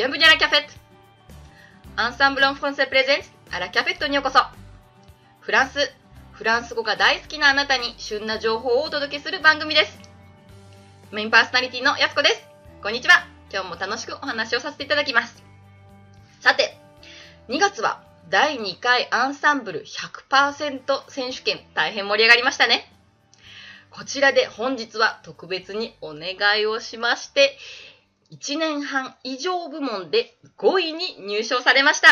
Bienvenue à la cafette! Ensemble en français présente à la cafette にようこそフランス、フランス語が大好きなあなたに旬な情報をお届けする番組です。メインパーソナリティのやすこです。こんにちは。今日も楽しくお話をさせていただきます。さて、2月は第2回アンサンブル100%選手権大変盛り上がりましたね。こちらで本日は特別にお願いをしまして、1年半以上部門で5位に入賞されました。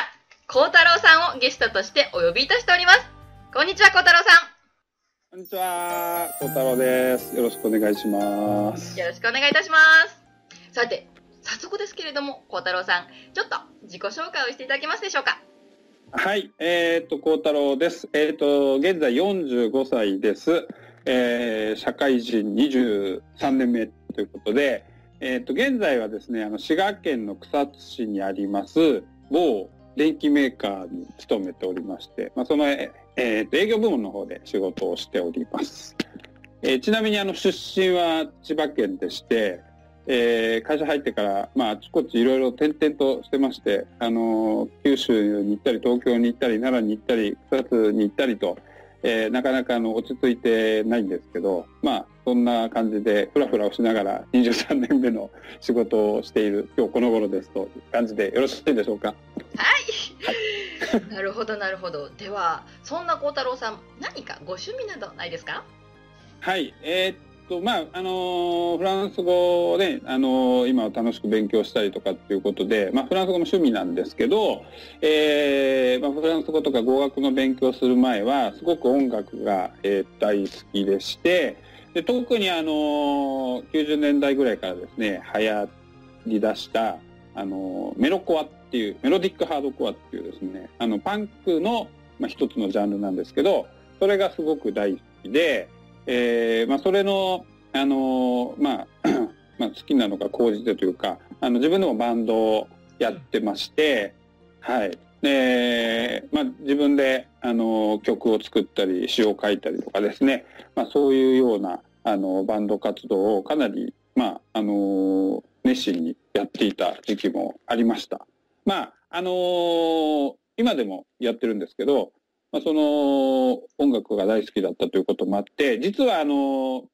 孝太郎さんをゲストとしてお呼びいたしております。こんにちは、孝太郎さこんにちは、孝太郎です。よろしくお願いしますん。。よろしくお願いいたします。さて、早速ですけれども、孝太郎さん、ちょっと自己紹介をしていただけますでしょうか。はい、えっ、と、孝太郎です。えっ、と、現在45歳です。えー社会人23年目ということで、えっ、と、現在はですね、あの、滋賀県の草津市にあります、某電機メーカーに勤めておりまして、まあ、その、ええーと営業部門の方で仕事をしております。えーちなみに、あの、出身は千葉県でして、えー会社入ってから、まあ、あちこちいろいろ転々としてまして、あのー九州に行ったり、東京に行ったり、奈良に行ったり、草津に行ったりと、えーなかなかあの落ち着いてないんですけど、まあ、そんな感じで、ふらふらをしながら23年目の仕事をしている、今日この頃ですという感じでよろしいでしょうか？はい。なるほど、なるほど。では、そんな孝太郎さん、何かご趣味などないですか？はい、えーっと、まあ、あのフランス語をね、あの今は楽しく勉強したりとかっていうことで、まあ、フランス語も趣味なんですけど、えーまあ、フランス語とか語学の勉強する前は、すごく音楽が、えー大好きでして、で特にあの90年代ぐらいからですね、流行り出した、あのメロコアっていう、メロディックハードコアっていうですね、あの、パンクの、まあ、一つのジャンルなんですけど、それがすごく大好きで、えーまあ、それの、あのーまあ、まあ、好きなのが高じてというか、あの、自分でもバンドをやってまして、はい。で、まあ、自分で、あの、曲を作ったり、詩を書いたりとかですね、まあ、そういうような、あの、バンド活動をかなり、まあ、あの、熱心にやっていた時期もありました。まあ、あの今でもやってるんですけど、まあ、その音楽が大好きだったということもあって、実はあの、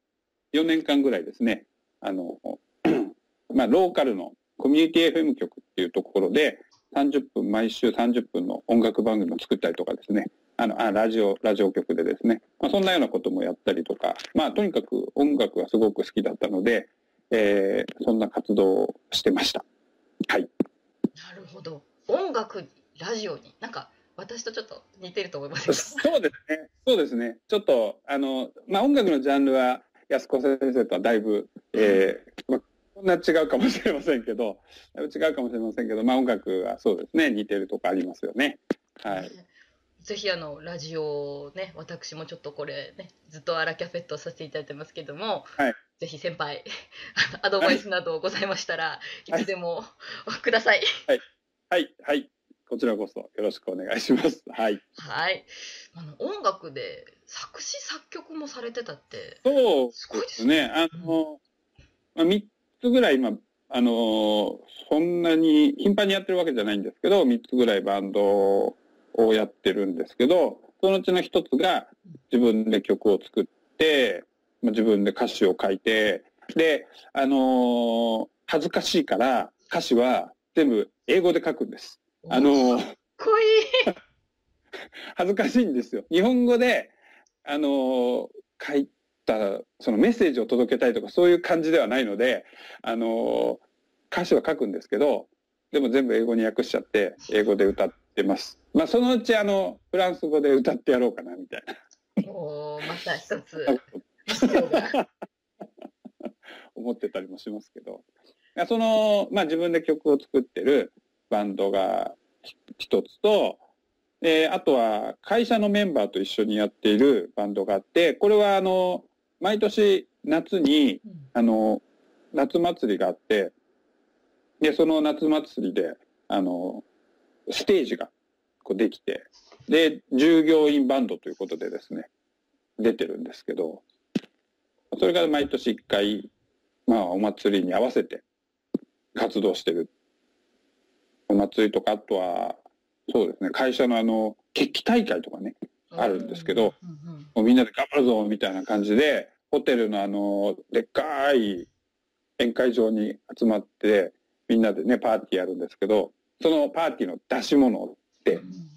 4年間ぐらいですね、あの、まあ、ローカルのコミュニティ FM 局っていうところで、30分、毎週30分の音楽番組を作ったりとかですね、あの、あ、ラジオ、ラジオ局でですね、まあ、そんなようなこともやったりとか、まあ、とにかく音楽がすごく好きだったので、えーそんな活動をしてました。はい。なるほど。音楽、ラジオに、なんか、私とちょっと似てると思いますかそうですね。そうですね。ちょっと、あの、まあ、音楽のジャンルは、安子先生とはだいぶ、えーまあ、こんな違うかもしれませんけど、だいぶ違うかもしれませんけど、まあ、音楽はそうですね。似てるとこありますよね。はい。ぜひあのラジオをね私もちょっとこれねずっとアラキャフェットさせていただいてますけども、はいぜひ先輩アドバイスなどございましたら、い、つでも ください。はい。はい。こちらこそよろしくお願いします。はい。はい。あの音楽で作詞作曲もされてたってそうすごいでですすね。あの、まあ、3つぐらい今、あの、そんなに頻繁にやってるわけじゃないんですけど、3つぐらいバンドをやってるんですけど、そのうちの1つが自分で曲を作って、まあ、自分で歌詞を書いて、で、あの恥ずかしいから歌詞は全部英語で書くんです。あのかっこいい。恥ずかしいんですよ。日本語で、あのー書いた、そのメッセージを届けたいとかそういう感じではないので、あのー歌詞は書くんですけど、でも全部英語に訳しちゃって、英語で歌ってます。まあそのうちあの、フランス語で歌ってやろうかな、みたいもうまた一つ 思ってたりもしますけど。その、まあ自分で曲を作ってるバンドが一つと、えーあとは会社のメンバーと一緒にやっているバンドがあって、これはあの、毎年夏に、うん。あの、夏祭りがあって、で、その夏祭りで、あの、ステージがこうできて、で、従業員バンドということでですね、出てるんですけど、それが毎年一回、まあ、お祭りに合わせて活動してるお祭りとか、あとは、そうですね、会社のあの、決起大会とかね、あるんですけど、もうみんなで頑張るぞみたいな感じで、ホテルのあの、でっかい宴会場に集まって、みんなでね、パーティーやるんですけど、そのパーティーの出し物でうん。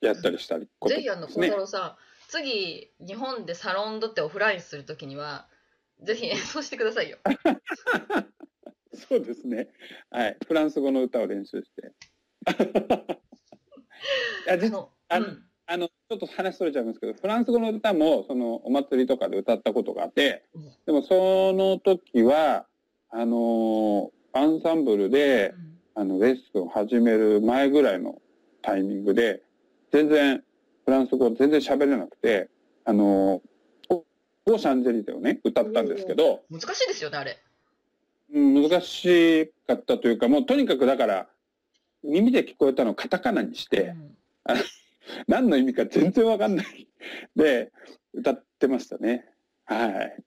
やったりしたり、こと。ぜひあの孝ですね太郎さん、次日本でサロンドってオフラインするときにはぜひ演奏してくださいよ。そうですね。はい。フランス語の歌を練習して。あのあのうんあの、ちょっと話それちゃいますけど、フランス語の歌も、その、お祭りとかで歌ったことがあってうん、でも、その時は、あの、アンサンブルで、あの、レッスンを始める前ぐらいのタイミングで、全然、フランス語全然喋れなくて、あの、オーシャンゼリゼをね、歌ったんですけど、難しいですよねあれ。うん難しかったというか、もうとにかくだから、耳で聞こえたのをカタカナにして、うん 何の意味か全然わかんない。で、歌ってましたね。はい。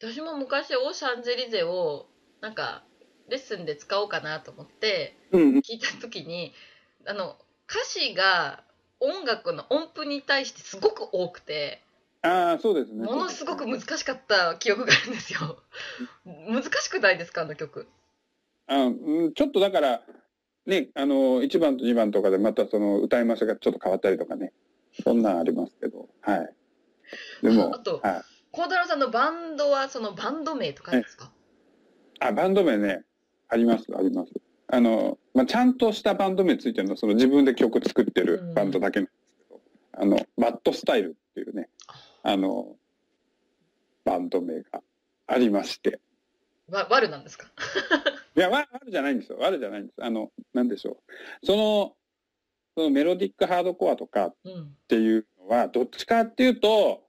私も昔オーシャンゼリゼをなんかレッスンで使おうかなと思ってうん。聞いた時にあの歌詞が音楽の音符に対してすごく多くてああ、そうですね。ものすごく難しかった記憶があるんですよ。難しくないですかあの曲。あうんちょっとだから、ね、あの、1番と2番とかでまたその歌い回しがちょっと変わったりとかね。そんなんありますけど。はい。でも、あとはい。孝太郎さんのバンドはそのバンド名とかですか？あ、バンド名ね、あります、あります。あの、まあ、ちゃんとしたバンド名ついてるのは、その自分で曲作ってるバンドだけなんですけど、あの、バッドスタイルっていうね、あの、バンド名がありまして。わワルなんですか？いや、わ悪じゃないんですよ。悪じゃないんです。あの、なんでしょう。その、そのメロディックハードコアとかっうん。ていうのは、どっちかっていうと、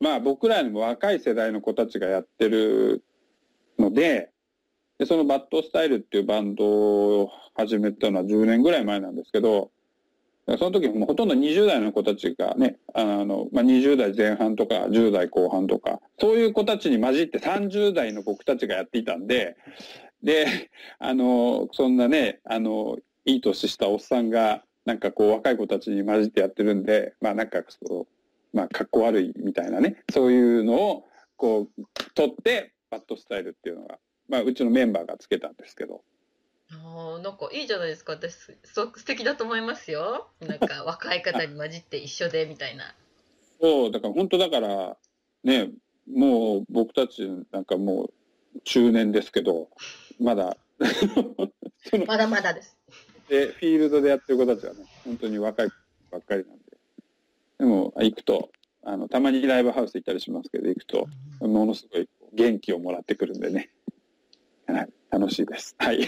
まあ僕らよりも若い世代の子たちがやってるので、で、そのバッドスタイルっていうバンドを始めたのは10年ぐらい前なんですけど、その時もほとんど20代の子たちがね、あの、まあ、20代前半とか10代後半とか、そういう子たちに混じって30代の僕たちがやっていたんで、で、あの、そんなね、あの、いい年したおっさんが、なんかこう若い子たちに混じってやってるんで、まあなんかそう、まあかっこ悪いみたいなね、そういうのをこう取って、バッドスタイルっていうのが、まあうちのメンバーがつけたんですけど、あーなんかいいじゃないですか私すごく素敵だと思いますよなんか 若い方に混じって一緒でみたいなそう、だから本当だから、ね、もう僕たちなんかもう中年ですけど、まだ、まだまだですで、フィールドでやってる子たちはね、本当に若いばっかりなんで。でも、行くと、あの、たまにライブハウス行ったりしますけど、行くと、ものすごい元気をもらってくるんでね。はい、楽しいです。はい。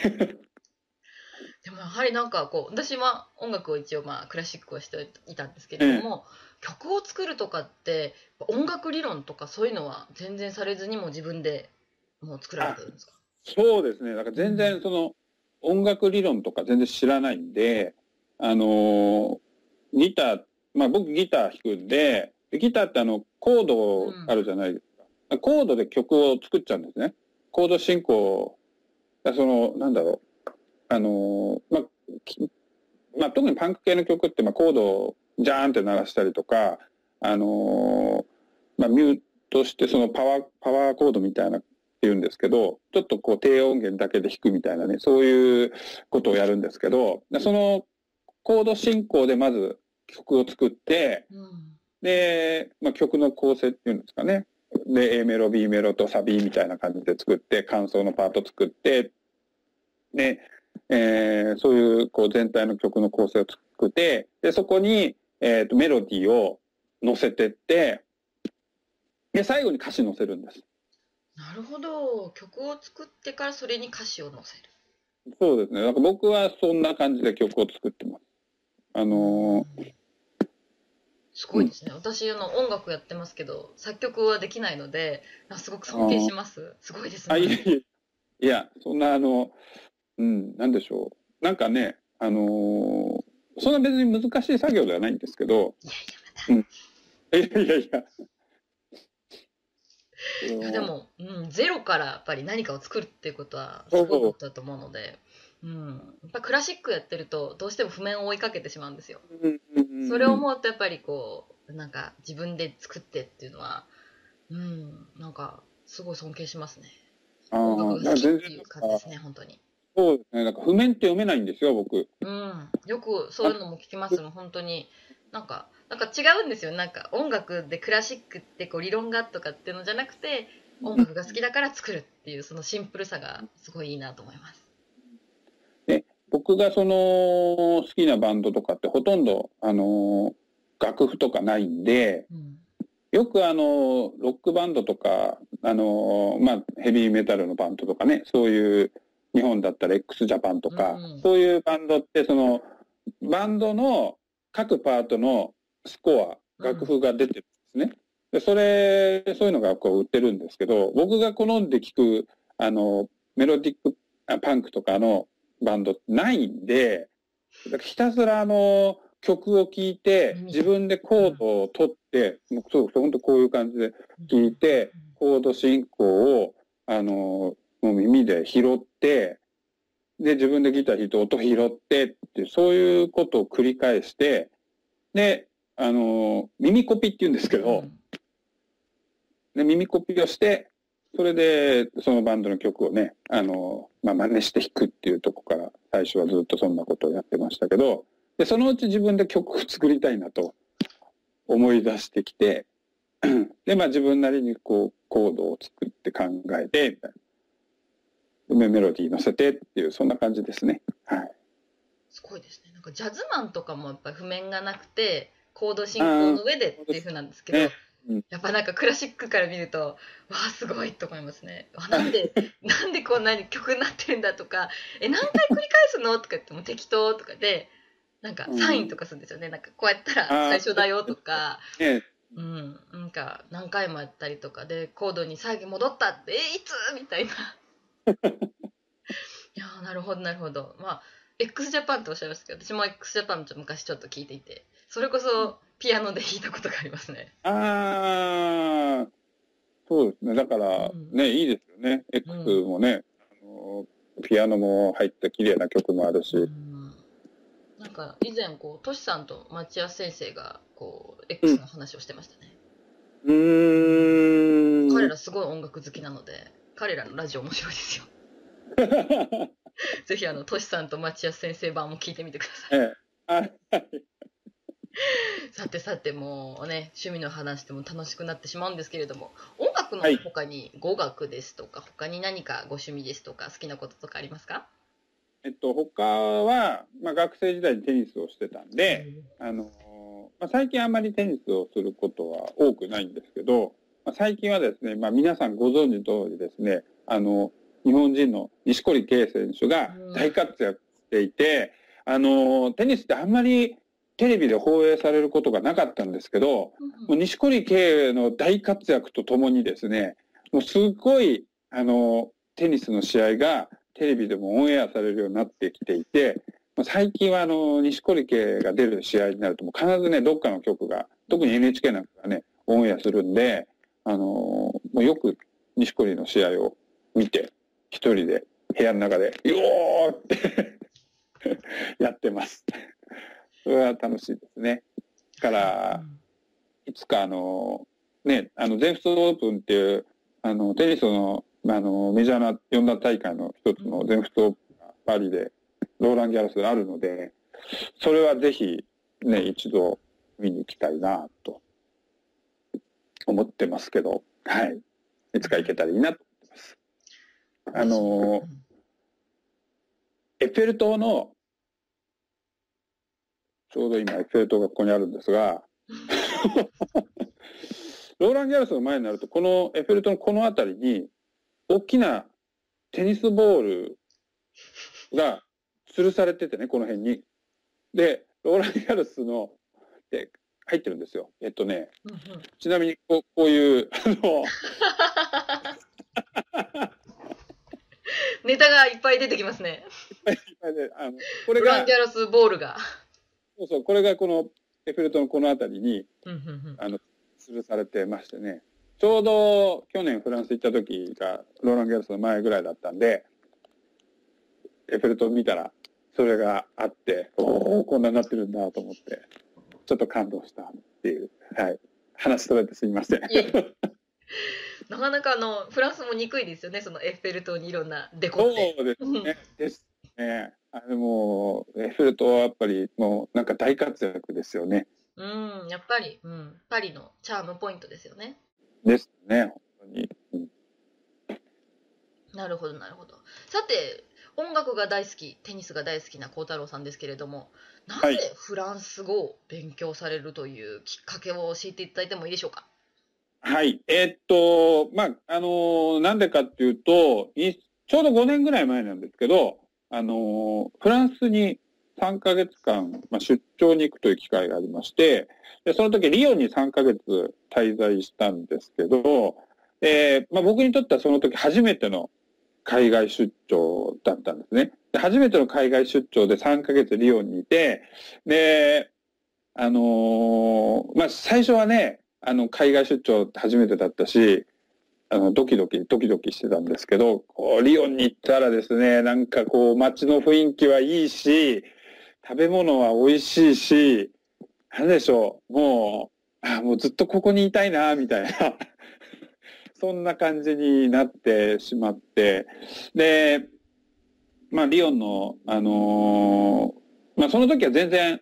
でもやはりなんかこう私は音楽を一応まあクラシックをしていたんですけれども、曲を作るとかって音楽理論とかそういうのは全然されずにも自分でもう作られてるんですか？そうですね。だから全然その、音楽理論とか全然知らないんで、あのーギター、まあ僕ギター弾くんで、でギターってあの、コードあるじゃないですか。コードで曲を作っちゃうんですね。コード進行、だその、なんだろう。あのーまあ、きまあ特にパンク系の曲って、まあコードをジャーンって鳴らしたりとか、あのーまあミュートしてそのパワー、パワーコードみたいなって言うんですけど、ちょっとこう低音源だけで弾くみたいなね、そういうことをやるんですけど、でそのコード進行でまず曲を作って、うんで、まあ、曲の構成っていうんですかね。で、A メロ、B メロとサビみたいな感じで作って、感想のパート作って、で、えーそういうこう全体の曲の構成を作って、で、そこに、えーとメロディーを乗せてって、で、最後に歌詞乗せるんです。なるほど。曲を作ってからそれに歌詞を載せる。そうですね。なんか僕はそんな感じで曲を作ってます。あのーすごいですね、私あの音楽やってますけど作曲はできないのであすごく尊敬します。すごいですね。やいや、いや、そんなあの、うん、なんでしょう。なんかね、あのーそんな別に難しい作業ではないんですけど、いやいやまたいやいやいや、でも、うん、ゼロからやっぱり何かを作るっていうことはすごいことだと思うので、うん、やっぱクラシックやってるとどうしても譜面を追いかけてしまうんですよ。うんうんうんそれを思うとやっぱりこうなんか自分で作ってっていうのは、うん、なんかすごい尊敬しますね。あ音楽が好きっていう感じですね、本当に。そうですね。なんか譜面って読めないんですよ、僕。うん、よくそういうのも聞きますもん、本当に。なんか、なんか違うんですよ。なんか音楽でクラシックってこう理論がとかっていうのじゃなくて、音楽が好きだから作るっていうそのシンプルさがすごいいいなと思います。僕がその好きなバンドとかってほとんど、あの、楽譜とかないんで、うん、よくあの、ロックバンドとか、あの、まあ、ヘビーメタルのバンドとかね、そういう、日本だったら x ジャパンとか、うんうん。そういうバンドって、その、バンドの各パートのスコア、楽譜が出てるんですね。で、それ、そういうのがこう売ってるんですけど、僕が好んで聴く、あの、メロディックあパンクとかのバンドないんで、ひたすらあの、曲を聴いて、うん。自分でコードを取って、もうそう、本当こういう感じで聴いて、コード進行を、あの、もう耳で拾って、で、自分でギター弾いて音拾ってって、そういうことを繰り返して、で、あの、耳コピって言うんですけど、で、耳コピをして、それで、そのバンドの曲をね、あの、まあ、真似して弾くっていうとこから、最初はずっとそんなことをやってましたけど、で、そのうち自分で曲を作りたいなと思い出してきて、で、まあ自分なりにこう、コードを作って考えて、みたいな。でメロディー乗せてっていう、そんな感じですね。はい。すごいですね。なんかジャズマンとかもやっぱり譜面がなくて、コード進行の上でっていう風なんですけど、ねうんやっぱなんかクラシックから見ると、わあすごいと思いますね。わなんで、なんでこんなに曲になってるんだとか、え、何回繰り返すのとか言っても適当とかで、なんかサインとかするんですよね。なんかこうやったら最初だよとか、ねうん、なんか何回もやったりとかで、コードに最後戻ったって、え、いつ？みたいな。いやーなるほど、なるほど。まあ、x ジャパンっておっしゃいましたけど、私も x ジャパンちょっと昔ちょっと聞いていて、それこそピアノで弾いたことがありますね。ああ、そうですね。だから、うんね、いいですよね。X もね、あの、ピアノも入った綺麗な曲もあるし。うんなんか以前こうトシさんと町屋先生がこう X の話をしてましたね、うーん。彼らすごい音楽好きなので彼らのラジオ面白いですよ。ぜひあのトシさんと町屋先生版も聞いてみてください。ええ。さてさてもうね趣味の話でも楽しくなってしまうんですけれども音楽のはい他に語学ですとか、他に何かご趣味ですとか好きなこととかありますか？えっと、他は、まあ、学生時代にテニスをしてたんで、あの、まあ、最近あんまりテニスをすることは多くないんですけど、まあ、最近はですね、まあ、皆さんご存知の通りですね、あの、日本人の錦織圭選手が大活躍していて、あの、テニスってあんまりテレビで放映されることがなかったんですけど、うんもう錦織圭の大活躍とともにですね、もうすごい、あの、テニスの試合がテレビでもオンエアされるようになってきていて、まあ最近はあの、錦織圭が出る試合になるともう必ずね、どっかの局が、特に NHK なんかがね、オンエアするんで、あの、もうよく錦織の試合を見て、一人で部屋の中で、よーって やってます。それは楽しいですね。から、いつかあの、ね、あの、全仏オープンっていう、あの、テニスの、あの、メジャーな四大大会の一つの全仏オープンがパリで、ローランギャラスであるので、それはぜひ、ね、一度見に行きたいな、と思ってますけど、はい。いつか行けたらいいなと思ってます。あの、うんエッフェル塔の、ちょうど今エッフェル塔がここにあるんですが、ローラン・ギャラスの前になると、このエッフェル塔のこの辺りに、大きなテニスボールが吊るされててね、この辺に。で、ローラン・ギャラスの、で、入ってるんですよ。えっとね、うんうんちなみにこうこういう、あの、ネタがいっぱい出てきますね。あのこれがブランギ、ャラスボールが。そうそう、これがこのエッフェル塔のこの辺りに、うんうんうんあの、吊るされてましてね。ちょうど去年フランス行った時がローラン・ギャルスの前ぐらいだったんで、エッフェル塔見たらそれがあって、おお、こんなになってるんだと思って、ちょっと感動したっていう、はい。話しとれてすみません。なかなかあのフランスも憎いですよね、そのエッフェル塔にいろんなデコって。そうですね。ですね。あでもエッフェル塔はやっぱりもうなんか大活躍ですよね。うん、やっぱり、うん、パリのチャームポイントですよね。ですね、本当に。うん、なるほど、なるほど。さて、音楽が大好き、テニスが大好きな幸太郎さんですけれども、なぜフランス語を勉強されるというきっかけを教えていただいてもいいでしょうか？はい。えー、っと、まあ、あのー、なんでかっていうと、ちょうど5年ぐらい前なんですけど、あのー、フランスに3ヶ月間、まあ、出張に行くという機会がありまして、でその時リオンに3ヶ月滞在したんですけど、えーまあ、僕にとってはその時初めての海外出張だったんですね。で初めての海外出張で3ヶ月リオンにいて、で、あのー、まあ、最初はね、あの、海外出張初めてだったし、あの、ドキドキ、ドキドキしてたんですけど、リオンに行ったらですね、なんかこう、街の雰囲気はいいし、食べ物は美味しいし、なんでしょう、もう、もうずっとここにいたいな、みたいなそんな感じになってしまって、で、まあ、リオンの、あのー、まあ、その時は全然、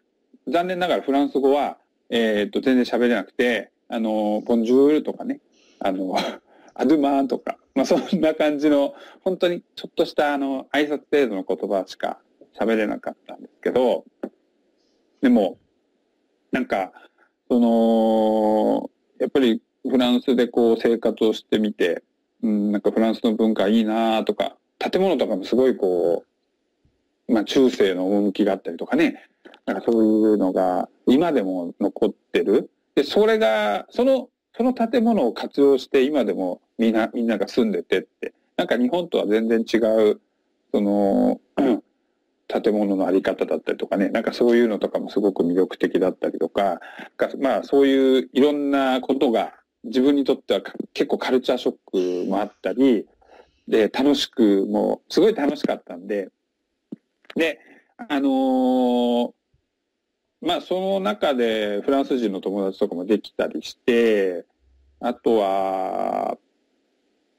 残念ながらフランス語は、えー、っと、全然喋れなくて、あのー、ボンジュールとかね、あの、アドゥマーとか、まあ、そんな感じの、本当にちょっとした、あの、挨拶程度の言葉しか喋れなかったんですけど、でも、なんか、その、やっぱりフランスでこう生活をしてみて、うん、なんかフランスの文化いいなとか、建物とかもすごいこう、まあ中世の趣があったりとかね、なんかそういうのが今でも残ってる。で、それが、その、その建物を活用して今でもみんな、みんなが住んでてって、なんか日本とは全然違う、その、建物のあり方だったりとかね、なんかそういうのとかもすごく魅力的だったりとか、まあそういういろんなことが自分にとっては結構カルチャーショックもあったり、で、楽しく、もうすごい楽しかったんで、で、あのー、まあその中でフランス人の友達とかもできたりして、あとは、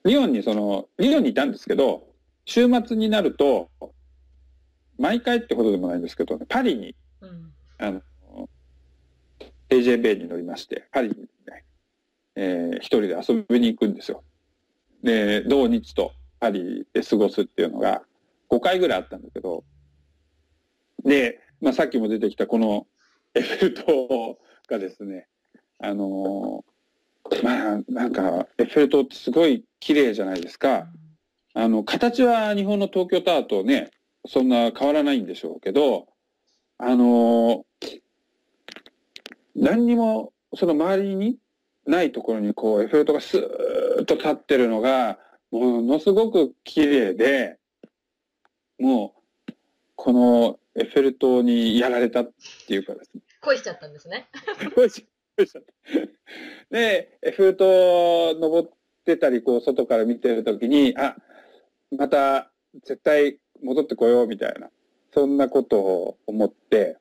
リヨンにその、リヨンにいたんですけど、週末になると、毎回ってことでもないんですけど、パリに、うん、あの、AJB に乗りまして、パリにね、えー、一人で遊びに行くんですよ。で、同日とパリで過ごすっていうのが5回ぐらいあったんだけど、で、まあ、さっきも出てきたこのエッフェル塔がですね、あのー、まあ、なんか、エッフェル塔ってすごい綺麗じゃないですか。あの、形は日本の東京タワーとね、そんな変わらないんでしょうけど、あのー、何にも、その周りにないところにこう、エッフェル塔がスーッと立ってるのが、ものすごく綺麗で、もう、このエッフェル塔にやられたっていうかですね。恋しちゃったんですね。恋しちゃった。で、エッフェル塔登ってたり、こう、外から見てるときに、あ、また絶対戻ってこようみたいな、そんなことを思って、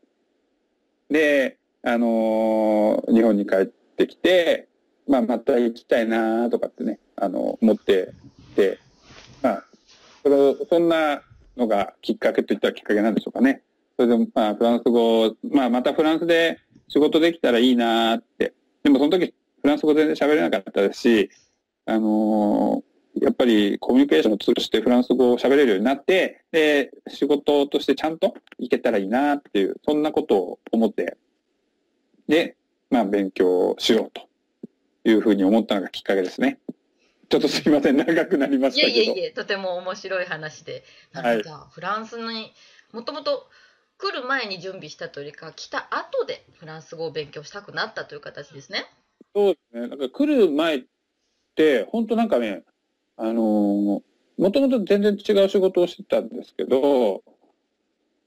で、あのー、日本に帰ってきて、まあ、また行きたいなとかってね、あの、思ってて、まあ、その、そんなのがきっかけといったらきっかけなんでしょうかね。それで、まあ、フランス語、まあ、またフランスで仕事できたらいいなって。でも、その時、フランス語全然喋れなかったですし、あのーやっぱりコミュニケーションを通してフランス語を喋れるようになって、で、仕事としてちゃんといけたらいいなっていう、そんなことを思って、で、まあ勉強しようというふうに思ったのがきっかけですね。ちょっとすいません、長くなりましたけど。いえいえいえ、とても面白い話で。なるほど、はい、フランスにもともと来る前に準備したというか、来た後でフランス語を勉強したくなったという形ですね。そうですね。なんか来る前って、本当なんかね、あのー、もともと全然違う仕事をしてたんですけど、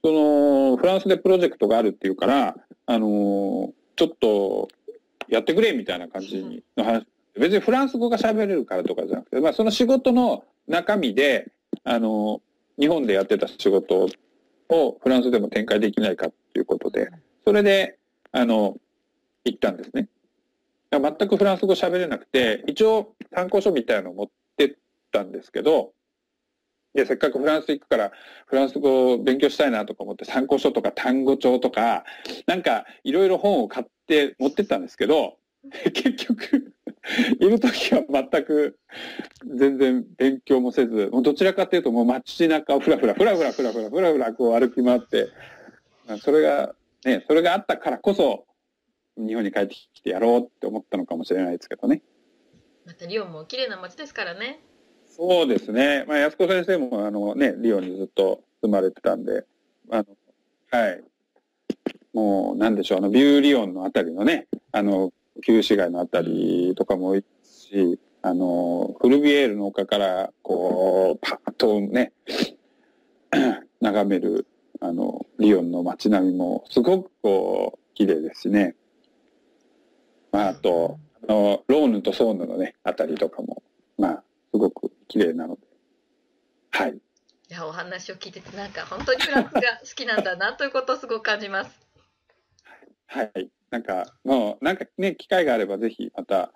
その、フランスでプロジェクトがあるっていうから、あのー、ちょっとやってくれみたいな感じの話。で別にフランス語が喋れるからとかじゃなくて、まあその仕事の中身で、あの、日本でやってた仕事をフランスでも展開できないかっていうことで、それで、あの、行ったんですね。全くフランス語喋れなくて、一応参考書みたいなのを持ってったんですけど、で、せっかくフランス行くから、フランス語を勉強したいなとか思って参考書とか単語帳とか、なんかいろいろ本を買って持ってったんですけど、結局 いる時は全く全然勉強もせず、もうどちらかというともう街中をふらふら、ふらふら、ふらふら、ふらふらこう歩き回って、それが、ね、それがあったからこそ、日本に帰ってきてやろうって思ったのかもしれないですけどね。またリオンも綺麗な街ですからね。そうですね。まあ、安子先生もあのね、リオンにずっと住まれてたんで、あの、はい。もう、なんでしょう、あの、ビューリオンのあたりのね、あの、旧市街のあたりとかも多いし、あの、フルビエールの丘から、こう、パッとね、眺める、あの、リヨンの街並みも、すごくこう、綺麗ですしね。まあ、あと、あの、ローヌとソーヌのね、あたりとかも、まあ、すごく綺麗なので、はい。いや、お話を聞いてて、なんか本当にフランスが好きなんだなということをすごく感じます。はい。なんか、もう、なんかね、機会があればぜひまた、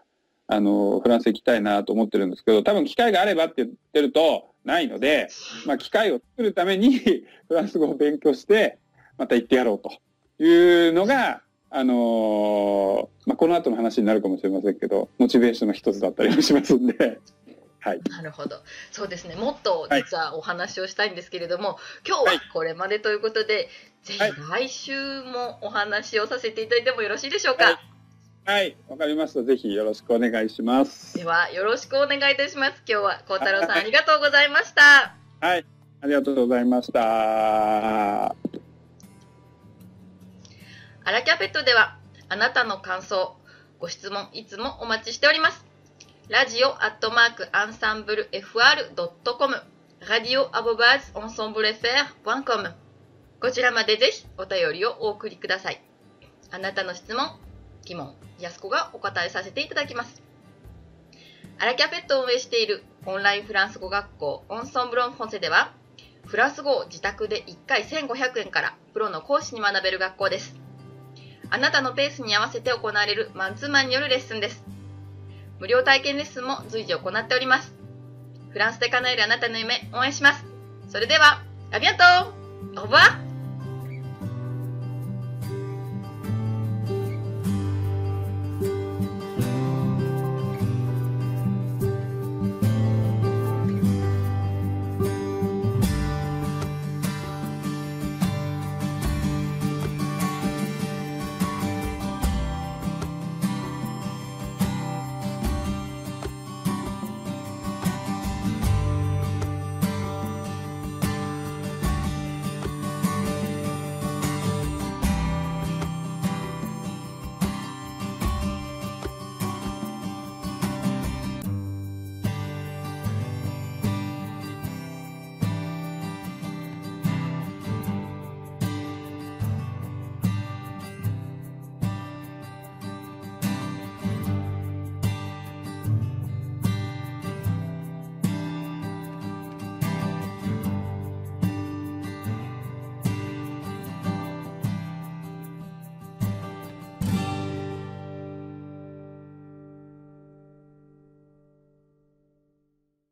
あの、フランス行きたいなと思ってるんですけど、多分機会があればって言ってるとないので、まあ、機会を作るために フランス語を勉強して、また行ってやろうというのが、あのー、まあ、この後の話になるかもしれませんけど、モチベーションの一つだったりもしますんで、はい。なるほど。そうですね。もっと実はお話をしたいんですけれども、はい、今日はこれまでということで、ぜひ来週もお話をさせていただいてもよろしいでしょうか？はい、わ、はい、かりました。ぜひよろしくお願いします。では、よろしくお願いいたします。今日は孝太郎さん、ありがとうございました。はい、ありがとうございました。アラキャペットでは、あなたの感想、ご質問、いつもお待ちしております。ラジオアットマークアンサンブル FR.com ラディオアボバーズオンソンブレフェア .com こちらまでぜひお便りをお送りください。あなたの質問、疑問、やすこがお答えさせていただきます。アラキャペットを運営しているオンラインフランス語学校オンソンブロンフォンセでは、フランス語を自宅で1回1500円からプロの講師に学べる学校です。あなたのペースに合わせて行われるマンツーマンによるレッスンです。無料体験レッスンも随時行っております。フランスで叶えるあなたの夢応援します。それでは、ありがとうオーバー